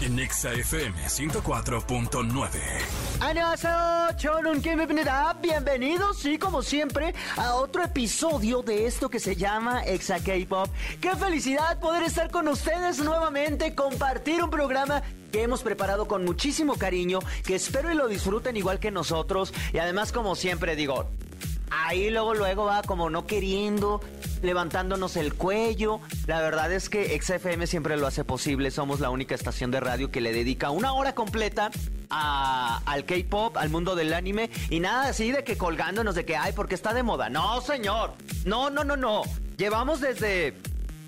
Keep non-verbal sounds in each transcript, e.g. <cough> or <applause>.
en ExaFM 104.9. Bienvenidos, sí, como siempre, a otro episodio de esto que se llama Exa K-Pop. ¡Qué felicidad poder estar con ustedes nuevamente, compartir un programa que hemos preparado con muchísimo cariño, que espero y lo disfruten igual que nosotros. Y además, como siempre digo, ahí luego, luego va como no queriendo, levantándonos el cuello. La verdad es que XFM siempre lo hace posible. Somos la única estación de radio que le dedica una hora completa al K-pop, al mundo del anime. Y nada así de que colgándonos de que, ay, porque está de moda. No, señor. No, no, no, no. Llevamos desde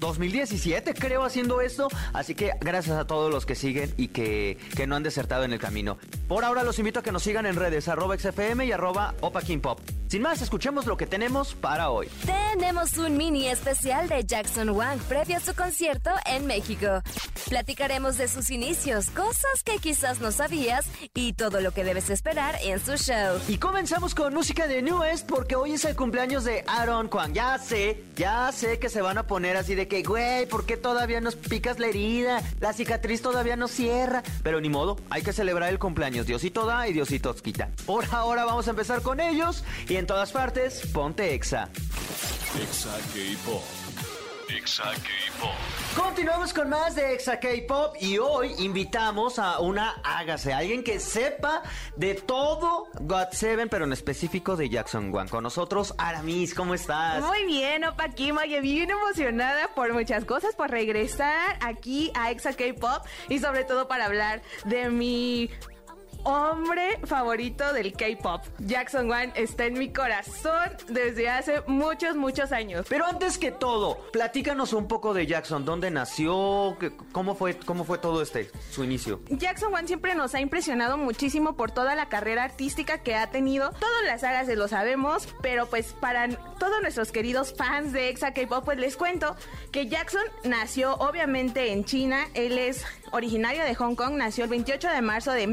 2017 creo haciendo esto, así que gracias a todos los que siguen y que, que no han desertado en el camino. Por ahora los invito a que nos sigan en redes arroba XFM y arroba Opa King Pop. Sin más, escuchemos lo que tenemos para hoy. Tenemos un mini especial de Jackson Wang previo a su concierto en México. Platicaremos de sus inicios, cosas que quizás no sabías y todo lo que debes esperar en su show. Y comenzamos con música de New West porque hoy es el cumpleaños de Aaron Kwang. Ya sé, ya sé que se van a poner así de que, güey, ¿por qué todavía nos picas la herida? La cicatriz todavía no cierra. Pero ni modo, hay que celebrar el cumpleaños. Diosito da y Diosito quita. Por ahora vamos a empezar con ellos y en todas partes, ponte exa. Exa K-Pop. Exa K-Pop. Continuamos con más de Exa K-Pop y hoy invitamos a una hágase, alguien que sepa de todo God Seven, pero en específico de Jackson Wang. Con nosotros, Aramis, ¿cómo estás? Muy bien, Opa Kim, oye, bien emocionada por muchas cosas, por regresar aquí a Exa K-Pop y sobre todo para hablar de mi hombre favorito del K-Pop. Jackson Wang está en mi corazón desde hace muchos, muchos años. Pero antes que todo, platícanos un poco de Jackson, dónde nació, ¿Qué- cómo fue, cómo fue todo este, su inicio. Jackson Wang siempre nos ha impresionado muchísimo por toda la carrera artística que ha tenido. Todas las sagas se lo sabemos, pero pues para todos nuestros queridos fans de Exa K-Pop, pues les cuento que Jackson nació obviamente en China. Él es originario de Hong Kong, nació el 28 de marzo de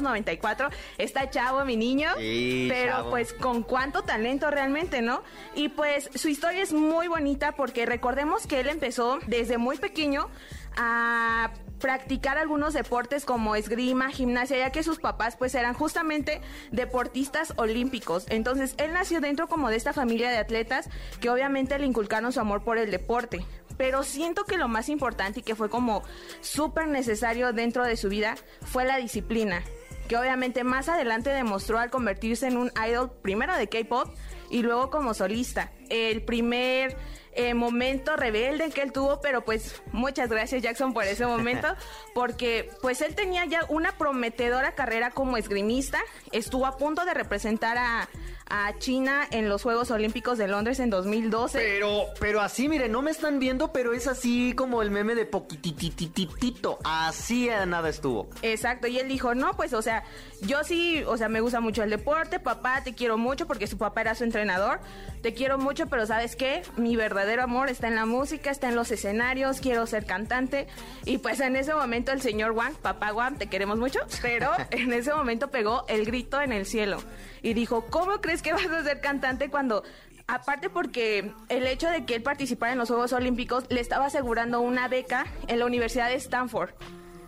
1994. Está chavo, mi niño. Sí, pero chavo. pues con cuánto talento realmente, ¿no? Y pues su historia es muy bonita porque recordemos que él empezó desde muy pequeño a practicar algunos deportes como esgrima, gimnasia, ya que sus papás pues eran justamente deportistas olímpicos. Entonces él nació dentro como de esta familia de atletas que obviamente le inculcaron su amor por el deporte. Pero siento que lo más importante y que fue como súper necesario dentro de su vida fue la disciplina que obviamente más adelante demostró al convertirse en un idol primero de K-pop y luego como solista. El primer eh, momento rebelde que él tuvo, pero pues muchas gracias Jackson por ese momento, <laughs> porque pues él tenía ya una prometedora carrera como esgrimista, estuvo a punto de representar a, a China en los Juegos Olímpicos de Londres en 2012. Pero, pero así, miren, no me están viendo, pero es así como el meme de poquititititito. Así nada estuvo. Exacto, y él dijo, no, pues, o sea, yo sí, o sea, me gusta mucho el deporte, papá, te quiero mucho porque su papá era su entrenador, te quiero mucho, pero ¿sabes qué? Mi verdadero amor está en la música, está en los escenarios, quiero ser cantante, y pues en ese momento el señor Wang, papá Wang, te queremos mucho, pero <laughs> en ese momento pegó el grito en el cielo y dijo, ¿cómo crees que vas a ser cantante cuando... Aparte porque el hecho de que él participara en los Juegos Olímpicos le estaba asegurando una beca en la Universidad de Stanford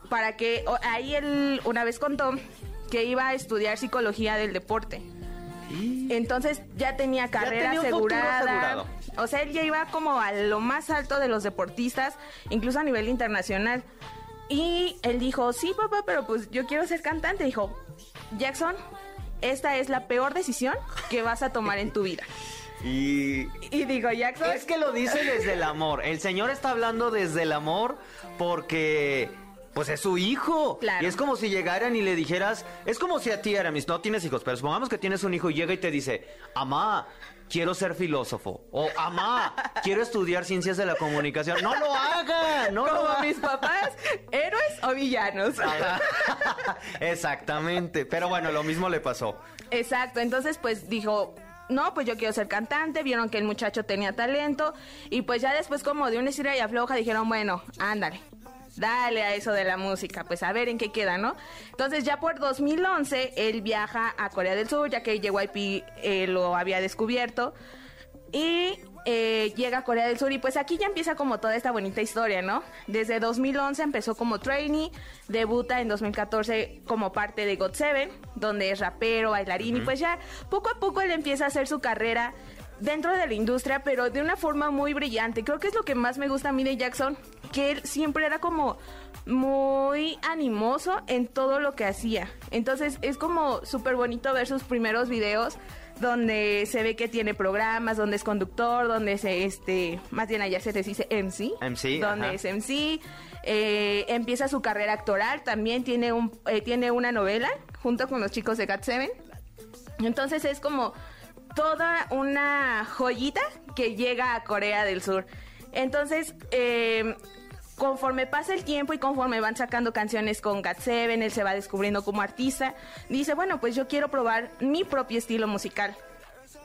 para que ahí él una vez contó que iba a estudiar psicología del deporte. Entonces ya tenía carrera tenía asegurada. O sea, él ya iba como a lo más alto de los deportistas, incluso a nivel internacional. Y él dijo, sí, papá, pero pues yo quiero ser cantante. Dijo, Jackson, esta es la peor decisión que vas a tomar en tu vida. <laughs> Y Y digo, Jackson, es que lo dice desde el amor. El señor está hablando desde el amor porque pues es su hijo. Claro. Y es como si llegaran y le dijeras, es como si a ti, Aramis, no tienes hijos, pero supongamos que tienes un hijo y llega y te dice, amá, quiero ser filósofo. O amá, <laughs> quiero estudiar ciencias de la comunicación. No lo haga, no lo como haga. mis papás, héroes o villanos. <laughs> Exactamente. Pero bueno, lo mismo le pasó. Exacto, entonces pues dijo, no, pues yo quiero ser cantante, vieron que el muchacho tenía talento y pues ya después como de una estira y afloja dijeron, bueno, ándale, dale a eso de la música, pues a ver en qué queda, ¿no? Entonces ya por 2011 él viaja a Corea del Sur, ya que JYP eh, lo había descubierto. Y eh, llega a Corea del Sur y pues aquí ya empieza como toda esta bonita historia, ¿no? Desde 2011 empezó como trainee, debuta en 2014 como parte de GOT7, donde es rapero, bailarín y pues ya poco a poco él empieza a hacer su carrera dentro de la industria, pero de una forma muy brillante. Creo que es lo que más me gusta a mí de Jackson, que él siempre era como muy animoso en todo lo que hacía. Entonces es como súper bonito ver sus primeros videos donde se ve que tiene programas, donde es conductor, donde se, este, más bien allá se les dice MC. MC, Donde ajá. es MC. eh, empieza su carrera actoral, también tiene, un, eh, tiene una novela junto con los chicos de GAT7. Entonces es como toda una joyita que llega a Corea del Sur. Entonces, eh, conforme pasa el tiempo y conforme van sacando canciones con GAT7, él se va descubriendo como artista, dice, bueno, pues yo quiero probar mi propio estilo musical.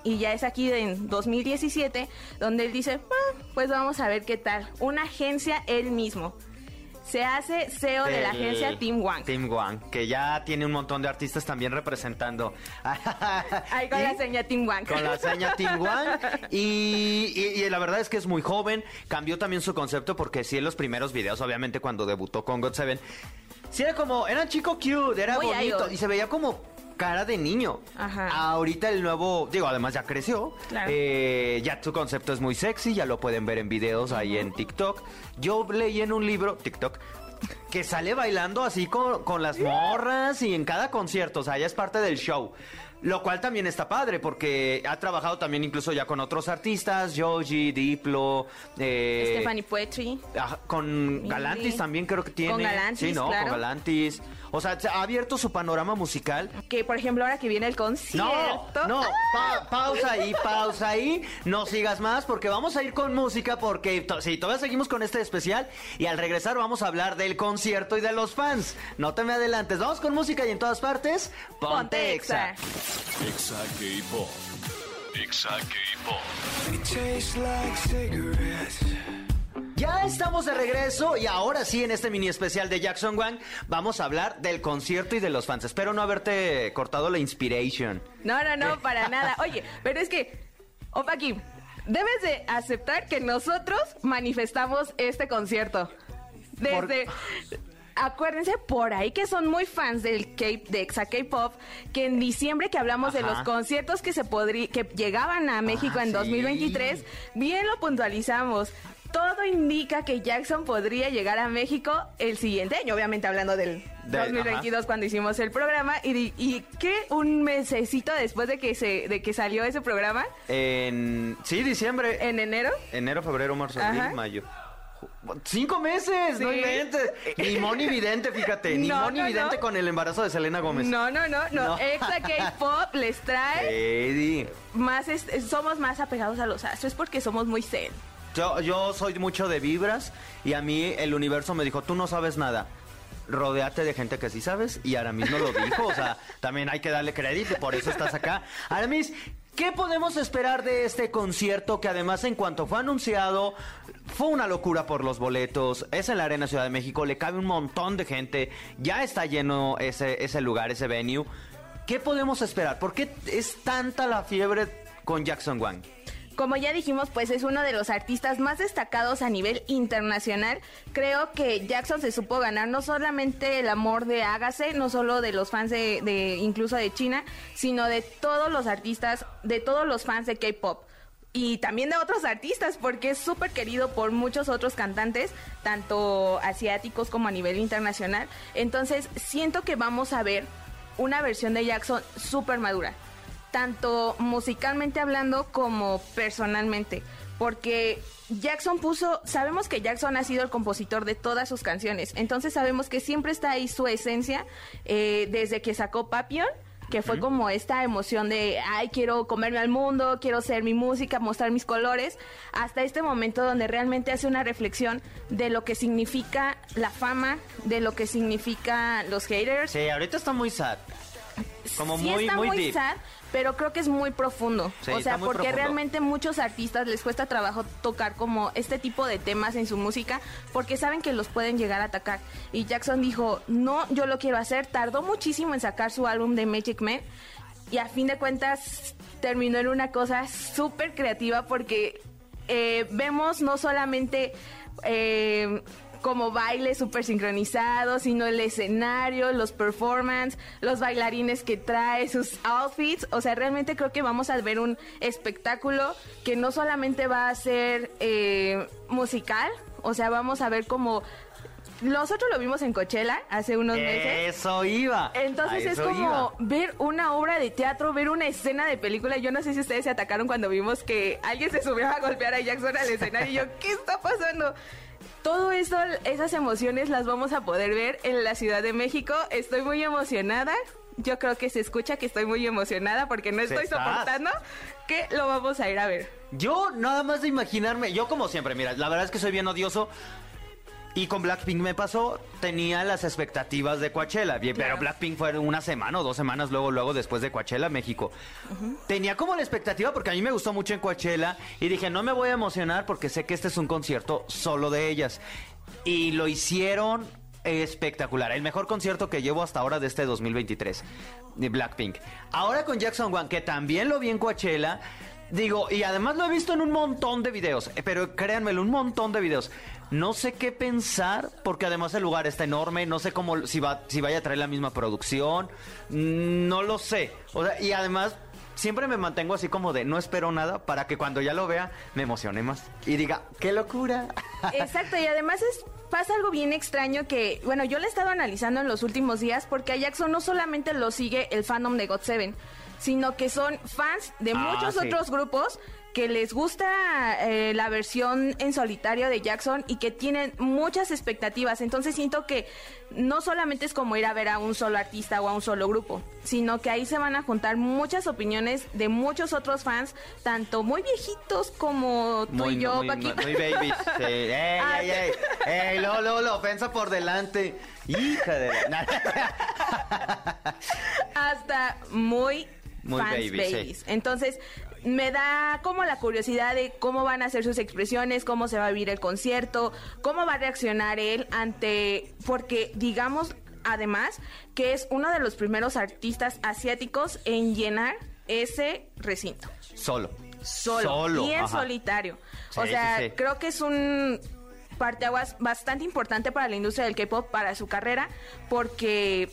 Y ya es aquí en 2017 donde él dice, "Ah, pues vamos a ver qué tal. Una agencia él mismo. Se hace CEO de la agencia Team One. Team One, que ya tiene un montón de artistas también representando. <laughs> Ahí con Y- la seña Team One. Con la seña Team One. Y, y- y la verdad es que es muy joven. Cambió también su concepto porque sí en los primeros videos, obviamente cuando debutó con God Seven, sí era como, era chico cute, era Muy bonito y se veía como cara de niño. Ajá. Ahorita el nuevo, digo, además ya creció. Claro. Eh, ya su concepto es muy sexy, ya lo pueden ver en videos ahí en TikTok. Yo leí en un libro, TikTok, que sale bailando así con, con las <laughs> morras y en cada concierto, o sea, ya es parte del show. Lo cual también está padre porque ha trabajado también incluso ya con otros artistas, Joji, Diplo, eh, Stephanie Poetry. Con Galantis también creo que tiene. Con Galantis, Sí, no, claro. con Galantis. O sea, ha abierto su panorama musical Que por ejemplo ahora que viene el no, concierto. no, pa- pausa ahí, pausa ahí, no sigas más porque vamos a ir con música porque to- sí, todavía seguimos con este especial y al regresar vamos a hablar del concierto y de los fans. No te me adelantes, vamos con música y en todas partes, ponte Ponte exa. K-Pop. Exa. Ya estamos de regreso y ahora sí en este mini especial de Jackson Wang vamos a hablar del concierto y de los fans. Espero no haberte cortado la inspiration. No, no, no, para nada. <laughs> Oye, pero es que, Opa Kim, debes de aceptar que nosotros manifestamos este concierto. Desde... Acuérdense por ahí que son muy fans del K de Exa K-pop, que en diciembre que hablamos de los conciertos que se que llegaban a México Ah, en sí. 2023, bien lo puntualizamos. Todo indica que Jackson podría llegar a México el siguiente año, obviamente hablando del Del- 2022 cuando hicimos el programa. Y, y que un mesecito después de que se de que salió ese programa. En sí, diciembre, en enero enero, febrero, marzo, abril, mayo. Cinco meses, no inventes. Ni Moni Vidente, fíjate, ni <laughs> No, Moni no, Vidente no. con el embarazo de Selena Gómez. no no no no. Exa K-pop les trae Eddie. más es- somos más apegados a los astros porque somos muy zen Yo, yo soy mucho de vibras y a mí el universo me dijo, tú no sabes nada. Rodéate de gente que sí sabes y Aramis no lo dijo, o sea, <laughs> también hay que darle crédito, por eso estás acá. Aramis, ¿qué podemos esperar de este concierto que además en cuanto fue anunciado fue una locura por los boletos, es en la Arena Ciudad de México, le cabe un montón de gente, ya está lleno ese, lugar, ese venue. ¿Qué podemos esperar? ¿Por qué es tanta la fiebre con Jackson Wang? Como ya dijimos, pues es uno de los artistas más destacados a nivel internacional. Creo que Jackson se supo ganar no solamente el amor de Hágase, no solo de los fans de- incluso de China, sino de todos los artistas, de todos los fans de K-pop. Y también de otros artistas, porque es súper querido por muchos otros cantantes, tanto asiáticos como a nivel internacional. Entonces, siento que vamos a ver una versión de Jackson súper madura tanto musicalmente hablando como personalmente. Porque Jackson puso, sabemos que Jackson ha sido el compositor de todas sus canciones, entonces sabemos que siempre está ahí su esencia eh, desde que sacó Papillon, que fue como esta emoción de, ay, quiero comerme al mundo, quiero ser mi música, mostrar mis colores, hasta este momento donde realmente hace una reflexión de lo que significa la fama, de lo que significa los haters, Sí, ahorita está muy sad. Como sí muy- está muy deep. sad, pero creo que es muy profundo. Sí, o sea, porque profundo. realmente muchos artistas les cuesta trabajo tocar como este tipo de temas en su música porque saben que los pueden llegar a atacar. Y Jackson dijo, no, yo lo quiero hacer. Tardó muchísimo en sacar su álbum de Magic Man y a fin de cuentas terminó en una cosa súper creativa porque eh, vemos no solamente eh, como baile súper sincronizado, sino el escenario, los performance, los bailarines que trae, sus outfits. O sea, realmente creo que vamos a ver un espectáculo que no solamente va a ser eh, musical, o sea, vamos a ver como... Nosotros lo vimos en Coachella hace unos meses. Eso iba. Entonces es como iba. ver una obra de teatro, ver una escena de película. Yo no sé si ustedes se atacaron cuando vimos que alguien se subió a golpear a Jackson al escenario y yo, ¿qué está pasando? Todo eso, esas emociones las vamos a poder ver en la Ciudad de México. Estoy muy emocionada. Yo creo que se escucha que estoy muy emocionada porque no estoy estás. soportando que lo vamos a ir a ver. Yo nada más de imaginarme, yo como siempre, mira, la verdad es que soy bien odioso. Y con Blackpink me pasó, tenía las expectativas de Coachella, bien, pero. Blackpink fue una semana o dos semanas luego, luego después de Coachella, México. Tenía como la expectativa porque a mí me gustó mucho en Coachella y dije, no me voy a emocionar porque sé que este es un concierto solo de ellas. Y lo hicieron espectacular, el mejor concierto que llevo hasta ahora de este 2023 de Blackpink. Ahora con Jackson Wang, que también lo vi en Coachella, digo, y además lo he visto en un montón de videos, eh, pero créanmelo, un montón de videos. No sé qué pensar, porque además el lugar está enorme, no sé cómo, si, va, si vaya a traer la misma producción, mm, no lo sé. O sea, y además siempre me mantengo así como de no espero nada para que cuando ya lo vea me emocione más y diga, qué locura. <laughs> Exacto, y además es pasa algo bien extraño que, bueno, yo lo he estado analizando en los últimos días porque a Jackson no solamente lo sigue el fandom de God Seven, sino que son fans de Ah, muchos sí. otros grupos que les gusta eh, la versión en solitario de Jackson y que tienen muchas expectativas. Entonces siento que no solamente es como ir a ver a un solo artista o a un solo grupo, sino que ahí se van a juntar muchas opiniones de muchos otros fans, tanto muy viejitos como tú y yo, muy, Paquita. muy babies. <laughs> Sí. Ey, Ah, ey, ey. Ey, luego la ofensa por delante. Hija de la... hasta muy, Muy fans baby, babies. sí. Entonces, me da como la curiosidad de cómo van a ser sus expresiones, cómo se va a vivir el concierto, cómo va a reaccionar él ante, porque digamos además que es uno de los primeros artistas asiáticos en llenar ese recinto. Solo. Solo, y en ajá. solitario. o sea, sí. creo que es un parteaguas bastante importante para la industria del K-pop, para su carrera, porque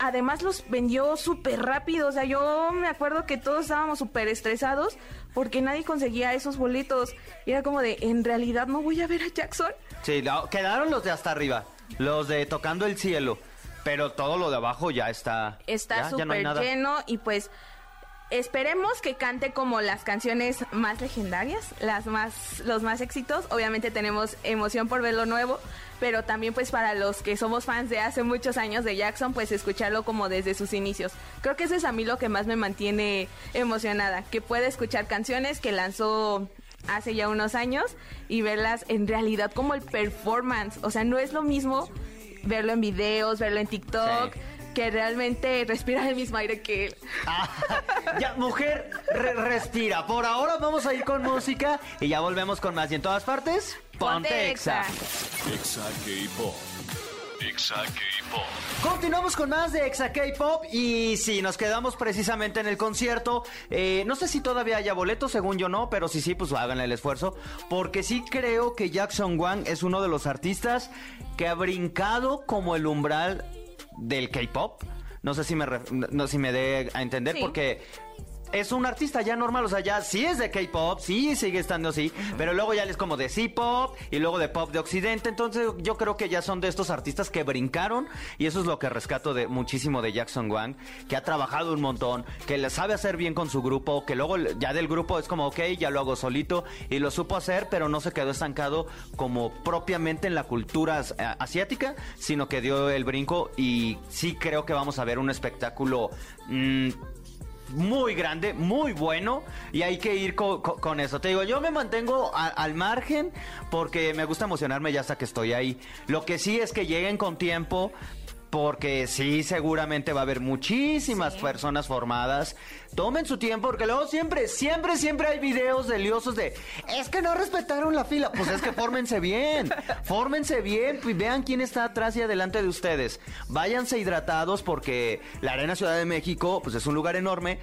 además los vendió súper rápido. O sea, yo me acuerdo que todos estábamos súper estresados porque nadie conseguía esos boletos. Y era como de, en realidad no voy a ver a Jackson. Sí, no, quedaron los de hasta arriba. Los de tocando el cielo. Pero todo lo de abajo ya está. Está no súper lleno y pues esperemos que cante como las canciones más legendarias, las más los más éxitos. Obviamente tenemos emoción por ver lo nuevo, pero también pues para los que somos fans de hace muchos años de Jackson, pues escucharlo como desde sus inicios. Creo que eso es a mí lo que más me mantiene emocionada, que pueda escuchar canciones que lanzó hace ya unos años y verlas en realidad como el performance, o sea, no es lo mismo verlo en videos, verlo en TikTok. Que realmente respirar el mismo aire que él. Ah, ya, mujer, re- respira. Por ahora vamos a ir con música y ya volvemos con más. Y en todas partes, ponte exa. Exa K-Pop. Exa K-Pop. Continuamos con más de Exa K-Pop y sí, nos quedamos precisamente en el concierto. Eh, no sé si todavía haya boletos, según yo no, pero si sí, pues háganle el esfuerzo. Porque sí creo que Jackson Wang es uno de los artistas que ha brincado como el umbral del K-Pop. No sé si me, no, si me dé a entender, Sí. porque es un artista ya normal, o sea, ya sí es de K-pop, sí sigue estando así, pero luego ya es como de C-pop y luego de pop de Occidente, entonces yo creo que ya son de estos artistas que brincaron y eso es lo que rescato de muchísimo de Jackson Wang, que ha trabajado un montón, que le sabe hacer bien con su grupo, que luego ya del grupo es como, ok, ya lo hago solito y lo supo hacer, pero no se quedó estancado como propiamente en la cultura a- asiática, sino que dio el brinco y sí creo que vamos a ver un espectáculo... mm, muy grande, muy bueno y hay que ir co- co- con eso. Te digo, yo me mantengo al margen porque me gusta emocionarme ya hasta que estoy ahí. Lo que sí es que lleguen con tiempo porque sí, seguramente va a haber muchísimas personas formadas. Tomen su tiempo, porque luego siempre, siempre, siempre hay videos deliosos de, es que no respetaron la fila. Pues es que fórmense bien, <laughs> fórmense bien, y vean quién está atrás y adelante de ustedes. Váyanse hidratados porque la Arena Ciudad de México, pues es un lugar enorme,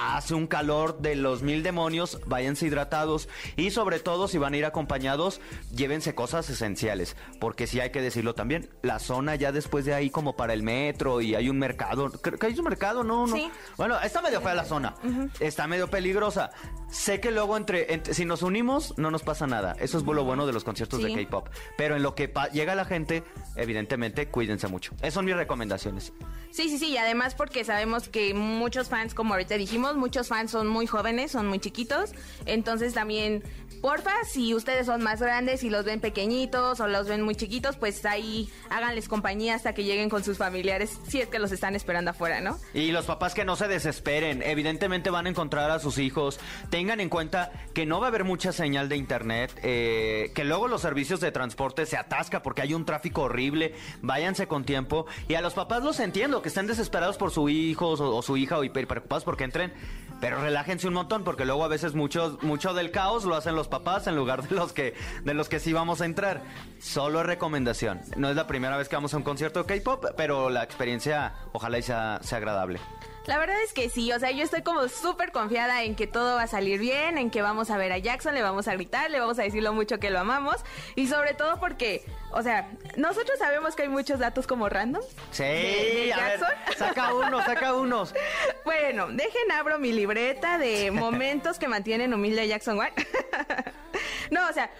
hace un calor de los mil demonios, váyanse hidratados y sobre todo si van a ir acompañados, llévense cosas esenciales, porque sí hay que decirlo también, la zona ya después de ahí como para el metro y hay un mercado, creo que hay un mercado, no, no. Sí. Bueno, está medio fea la zona, está medio peligrosa. Sé que luego entre, entre- si nos unimos no nos pasa nada, eso es lo bueno de los conciertos Sí. de K-pop, pero en lo que llega la gente, evidentemente cuídense mucho. Esas son mis recomendaciones. Sí, sí, sí, y además porque sabemos que muchos fans, como ahorita dijimos, muchos fans son muy jóvenes, son muy chiquitos, entonces también, porfa, si ustedes son más grandes y los ven pequeñitos o los ven muy chiquitos, pues ahí háganles compañía hasta que lleguen con sus familiares, si es que los están esperando afuera, ¿no? Y los papás que no se desesperen, evidentemente van a encontrar a sus hijos. Tengan en cuenta que no va a haber mucha señal de internet, eh, que luego los servicios de transporte se atasca porque hay un tráfico horrible. Váyanse con tiempo. Y a los papás los entiendo, que estén desesperados por su hijo o, o su hija hiper preocupados porque entren. Pero relájense un montón porque luego a veces mucho, mucho del caos lo hacen los papás en lugar de los que de los que sí vamos a entrar. Solo recomendación. No es la primera vez que vamos a un concierto de K-pop, pero la experiencia ojalá y sea, sea agradable. La verdad es que sí, o sea, yo estoy como súper confiada en que todo va a salir bien, en que vamos a ver a Jackson, le vamos a gritar, le vamos a decir lo mucho que lo amamos y sobre todo porque, o sea, nosotros sabemos que hay muchos datos como random. Sí, de- de a ver, Jackson. saca uno, saca unos. <laughs> Bueno, dejen abro mi libreta de momentos que mantienen humilde a Jackson Wang. <laughs> no, o sea,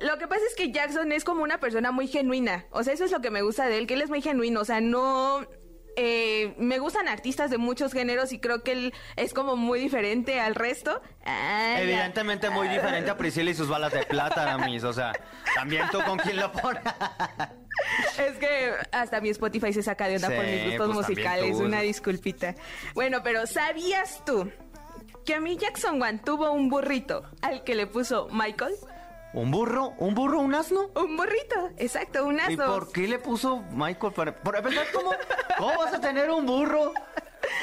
lo que pasa es que Jackson es como una persona muy genuina. O sea, eso es lo que me gusta de él, que él es muy genuino. O sea, no... eh, me gustan artistas de muchos géneros y creo que él es como muy diferente al resto. Ya. Evidentemente muy diferente a <laughs> Priscila y sus balas de plata, Amis. O sea, también tú con quién lo pones. <laughs> Es que hasta mi Spotify se saca de onda por mis gustos pues, musicales. Una disculpita. Bueno, pero ¿sabías tú que a mí Jackson Wang tuvo un burrito al que le puso Michael? ¿Un burro? ¿Un burro? ¿Un asno? Un burrito, exacto, un asno. ¿Y por qué le puso Michael? Para, por ¿cómo, ¿cómo vas a tener un burro?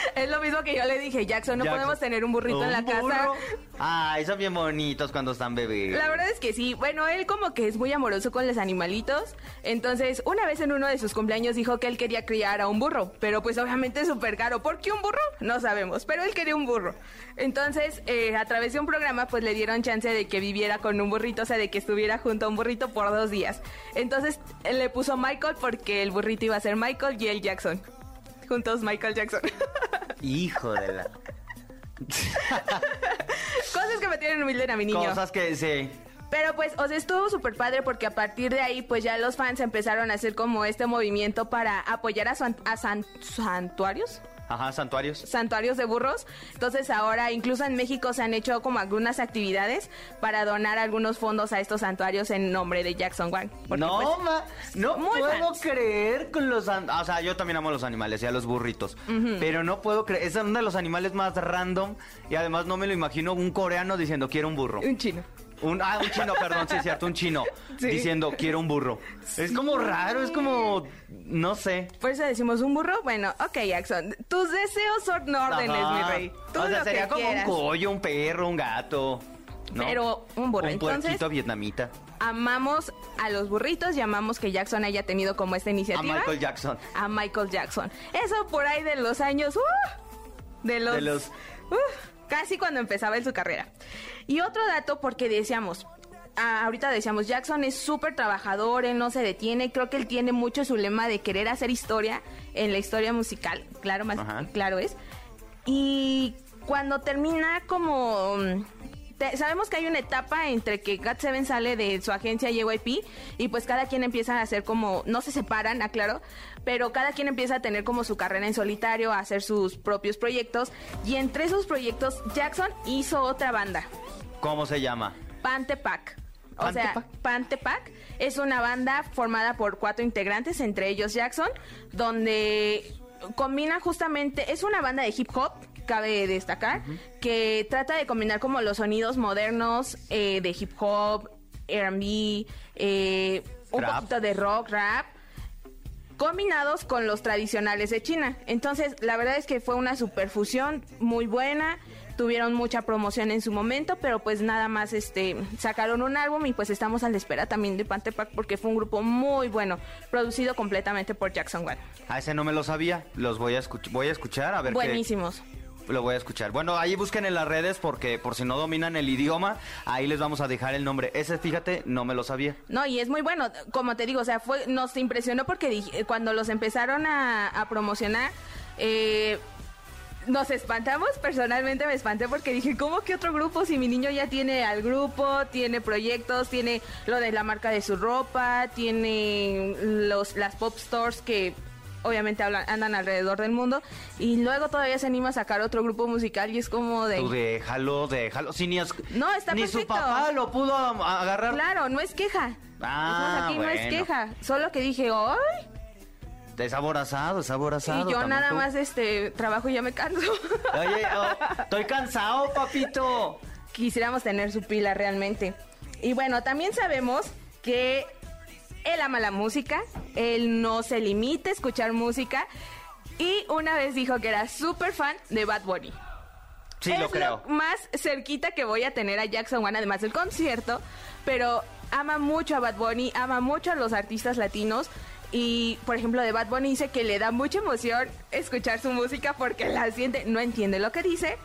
<laughs> Es lo mismo que yo le dije, Jackson, no Jackson. podemos tener un burrito en la ¿Un casa. burro? <laughs> Ay, son bien bonitos cuando están bebés. La verdad es que sí. Bueno, él como que es muy amoroso con los animalitos. Entonces, una vez en uno de sus cumpleaños dijo que él quería criar a un burro. Pero pues obviamente es súper caro. ¿Por qué un burro? No sabemos. Pero él quería un burro. Entonces, eh, a través de un programa, pues le dieron chance de que viviera con un burrito. O sea, de que estuviera junto a un burrito por dos días. Entonces, le puso Michael porque el burrito iba a ser Michael y él Jackson. Juntos Michael Jackson. <laughs> Hijo de la... Cosas que me tienen humilde a mi niño. Cosas que sí. Pero pues, o sea, estuvo súper padre porque a partir de ahí, pues ya los fans empezaron a hacer como este movimiento para apoyar a, a san- santuarios. Ajá, santuarios. Santuarios de burros. Entonces ahora, incluso en México, se han hecho como algunas actividades para donar algunos fondos a estos santuarios en nombre de Jackson Wang. No, pues, ma, no puedo fans. creer con los... O sea, yo también amo los animales y a los burritos. Pero no puedo creer... Es uno de los animales más random y además no me lo imagino un coreano diciendo quiero un burro. un chino. Un, ah, un chino, perdón, sí es cierto, un chino <laughs> Sí. diciendo quiero un burro. Es como raro, es como... No sé. Por eso decimos un burro. Bueno, ok, Jackson. Tus deseos son órdenes, Ajá. mi rey. Tú o sea, lo sería que como quieras. un collo, un perro, un gato. ¿no? Pero un burro. Un puerquito vietnamita. amamos a los burritos y amamos que Jackson haya tenido como esta A iniciativa. Michael Jackson. A Michael Jackson. Eso por ahí de los años. ¡uh! de los. De los- ¡uh! Casi cuando empezaba en su carrera. Y otro dato, porque decíamos. ah, ahorita decíamos, Jackson es súper trabajador, él no se detiene, creo que él tiene mucho su lema de querer hacer historia en la historia musical, claro, más Ajá. claro es. Y cuando termina como... mm, te- sabemos que hay una etapa entre que GOT7 sale de su agencia JYP y pues cada quien empieza a hacer como, no se separan, aclaro, pero cada quien empieza a tener como su carrera en solitario, a hacer sus propios proyectos y entre esos proyectos Jackson hizo otra banda, ¿Cómo se llama? Pantepac. O Pantepac. sea, Pantepac es una banda formada por cuatro integrantes, entre ellos Jackson, donde combina justamente, es una banda de hip hop, cabe destacar, que trata de combinar como los sonidos modernos eh, de hip hop, R&B, eh, un Rap. poquito de rock, rap, combinados con los tradicionales de China. Entonces, la verdad es que fue una superfusión muy buena. Tuvieron mucha promoción en su momento, pero pues nada más este sacaron un álbum y pues estamos a la espera también de Pantepac porque fue un grupo muy bueno, producido completamente por Jackson One. A ese no me lo sabía. Los voy a, escuch- voy a escuchar a ver qué- Buenísimos. Lo voy a escuchar. Bueno, ahí busquen en las redes porque por si no dominan el idioma, ahí les vamos a dejar el nombre. Ese, fíjate, no me lo sabía. No, y es muy bueno, como te digo, o sea, fue, nos impresionó porque dije- cuando los empezaron a, a promocionar, eh, nos espantamos, personalmente me espanté porque dije, ¿cómo que otro grupo? Si mi niño ya tiene al grupo, tiene proyectos, tiene lo de la marca de su ropa, tiene los, las pop stores que obviamente hablan- andan alrededor del mundo, y luego todavía se anima a sacar otro grupo musical y es como de... Tú déjalo, déjalo. Si ni, es- No, está ni su papá lo pudo agarrar. Claro, no es queja. Ah, aquí no es bueno. queja, solo que dije, ¡ay! Es aborazado, es aborazado. Y yo nada tú. más este trabajo y ya me canso. <laughs> Oye, oh, estoy cansado, papito. Quisiéramos tener su pila realmente. Y bueno, también sabemos que él ama la música, él no se limita a escuchar música y una vez dijo que era súper fan de Bad Bunny. Sí, es lo creo. más cerquita que voy a tener a Jackson One, además del concierto, pero ama mucho a Bad Bunny, ama mucho a los artistas latinos. Y, por ejemplo, de Bad Bunny dice que le da mucha emoción escuchar su música porque la siente, no entiende lo que dice,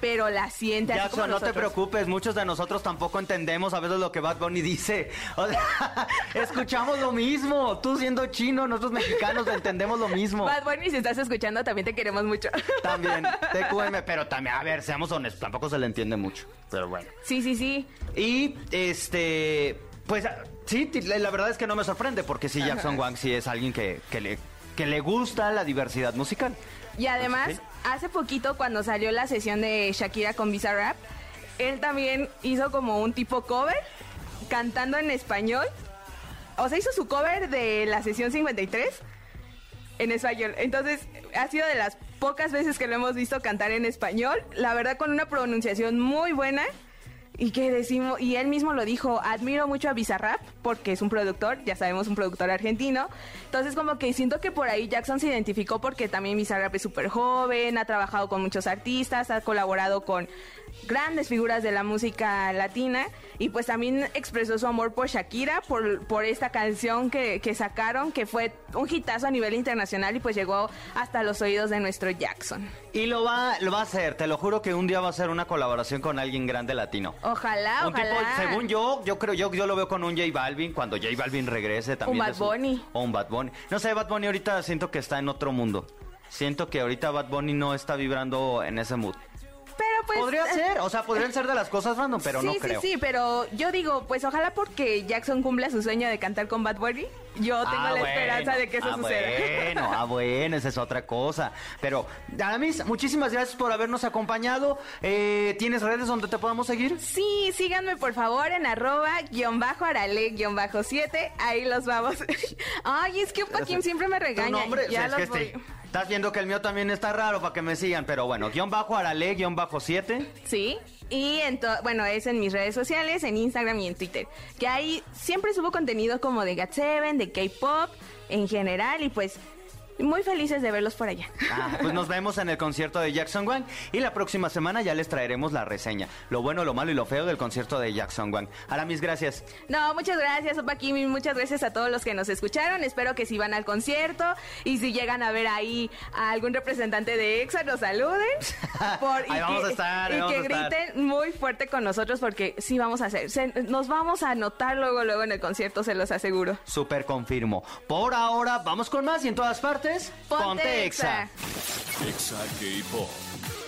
pero la siente así como Jackson, no te preocupes, muchos de nosotros tampoco entendemos a veces lo que Bad Bunny dice. O sea, <laughs> escuchamos lo mismo. Tú siendo chino, nosotros mexicanos entendemos lo mismo. Bad Bunny, si estás escuchando, también te queremos mucho. <laughs> También, TQM, pero también, a ver, seamos honestos, tampoco se le entiende mucho. Pero bueno. sí, sí, sí. Y este, pues sí, la verdad es que no me sorprende, porque sí, Jackson Wang sí es alguien que, que le, que le gusta la diversidad musical. Y además. Hace poquito cuando salió la sesión de Shakira con Bizarrap, él también hizo como un tipo cover cantando en español. O sea, hizo su cover de la sesión 53 en español. Entonces, ha sido de las pocas veces que lo hemos visto cantar en español. La verdad, con una pronunciación muy buena. Y que decimos, y él mismo lo dijo, admiro mucho a Bizarrap porque es un productor, ya sabemos, un productor argentino. Entonces como que siento que por ahí Jackson se identificó porque también Bizarrap es súper joven, ha trabajado con muchos artistas, ha colaborado con grandes figuras de la música latina y pues también expresó su amor por Shakira, por, por esta canción que, que sacaron, que fue un hitazo a nivel internacional y pues llegó hasta los oídos de nuestro Jackson. Y lo va, lo va a hacer, te lo juro que un día va a hacer una colaboración con alguien grande latino. Ojalá, Un ojalá. tipo, según yo, yo creo, yo, yo lo veo con un J Balvin, cuando J Balvin regrese también. Un Bad Bunny. O un Bad Bunny. No sé, Bad Bunny ahorita siento que está en otro mundo. Siento que ahorita Bad Bunny no está vibrando en ese mood. Pero pues... Podría eh, ser, o sea, podrían ser de las cosas random, pero sí, no creo. Sí, sí, pero yo digo, pues ojalá porque Jackson cumpla su sueño de cantar con Bad Bunny. Yo tengo Ah, la bueno. esperanza de que eso ah, suceda. Bueno, ah, <laughs> bueno, esa es otra cosa. Pero, Aramis, muchísimas gracias por habernos acompañado. Eh, ¿Tienes redes donde te podamos seguir? Sí, síganme por favor en arroba guion bajo arale guion bajo siete. Ahí los vamos. <laughs> Ay, es que Paquín siempre me Tu regaña. nombre, ya es que los voy- este- estás viendo que el mío también está raro para que me sigan, pero bueno, guion bajo arale, guion bajo 7. Sí. Y bueno, es en mis redes sociales, en Instagram y en Twitter. Que ahí siempre subo contenido como de GAT7, de K-pop en general y pues muy felices de verlos por allá. Ah, pues nos vemos en el concierto de Jackson Wang y la próxima semana ya les traeremos la reseña, lo bueno, lo malo y lo feo del concierto de Jackson Wang. Aramis, gracias. No, muchas gracias, Opa Kimi, muchas gracias a todos los que nos escucharon. Espero que si van al concierto y si llegan a ver ahí a algún representante de EXA, nos saluden. <laughs> y Ahí vamos que, a estar, Y vamos que a estar. griten muy fuerte con nosotros porque sí vamos a hacer. se- nos vamos a notar luego, luego en el concierto, se los aseguro. Súper confirmo. Por ahora, vamos con más y en todas partes, Ponte, Exa. Exa K-Pop.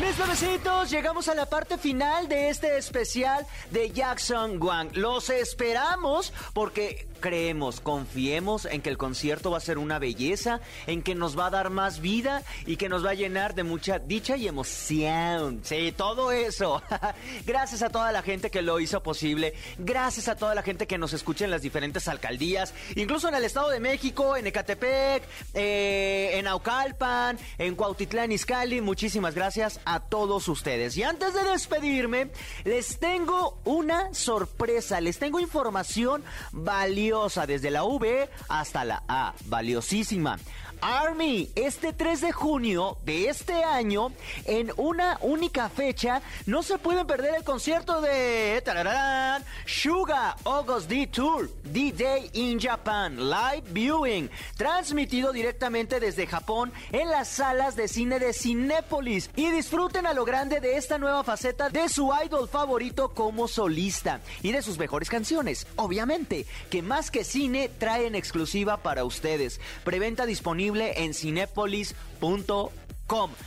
Mis bebecitos, llegamos a la parte final de este especial de Jackson Wang. Los esperamos porque creemos, confiemos en que el concierto va a ser una belleza, en que nos va a dar más vida y que nos va a llenar de mucha dicha y emoción. Sí, todo eso. <laughs> Gracias a toda la gente que lo hizo posible. Gracias a toda la gente que nos escucha en las diferentes alcaldías, incluso en el Estado de México, en Ecatepec, eh, en Aucalpan, en Cuautitlán Izcalli. Muchísimas gracias a todos ustedes. Y antes de despedirme, les tengo una sorpresa, les tengo información valiosa desde la V hasta la A, valiosísima. Army, este 3 de junio de este año, en una única fecha, no se pueden perder el concierto de tararán, Suga August D Tour, D-Day in Japan, Live Viewing, transmitido directamente desde Japón en las salas de cine de Cinépolis. Y disfruten a lo grande de esta nueva faceta de su idol favorito como solista y de sus mejores canciones. Obviamente, que más que cine traen exclusiva para ustedes. Preventa disponible en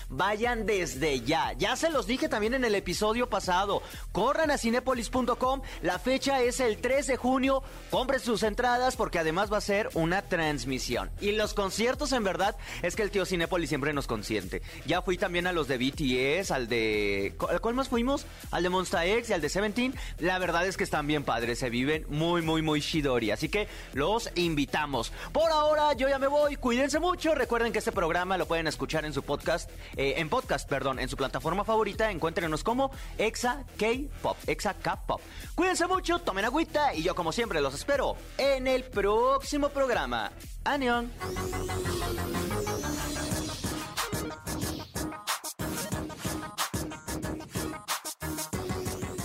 Vayan desde ya. Ya se los dije también en el episodio pasado. Corran a cinepolis.com. La fecha es el 3 de junio. Compren sus entradas porque además va a ser una transmisión. Y los conciertos en verdad es que el tío Cinepolis siempre nos consiente. Ya fui también a los de BTS, al de... ¿Al cuál más fuimos? Al de Monsta X y al de Seventeen. La verdad es que están bien padres. Se viven muy, muy, muy shidori. Así que los invitamos. Por ahora yo ya me voy. Cuídense mucho. Recuerden que este programa lo pueden escuchar en su podcast eh, en podcast, perdón, en su plataforma favorita, encuéntrenos como Exa K-Pop, Exa K-Pop. Cuídense mucho, tomen agüita y yo como siempre los espero en el próximo programa. ¡Anión!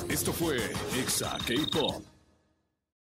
Esto fue Exa K-Pop.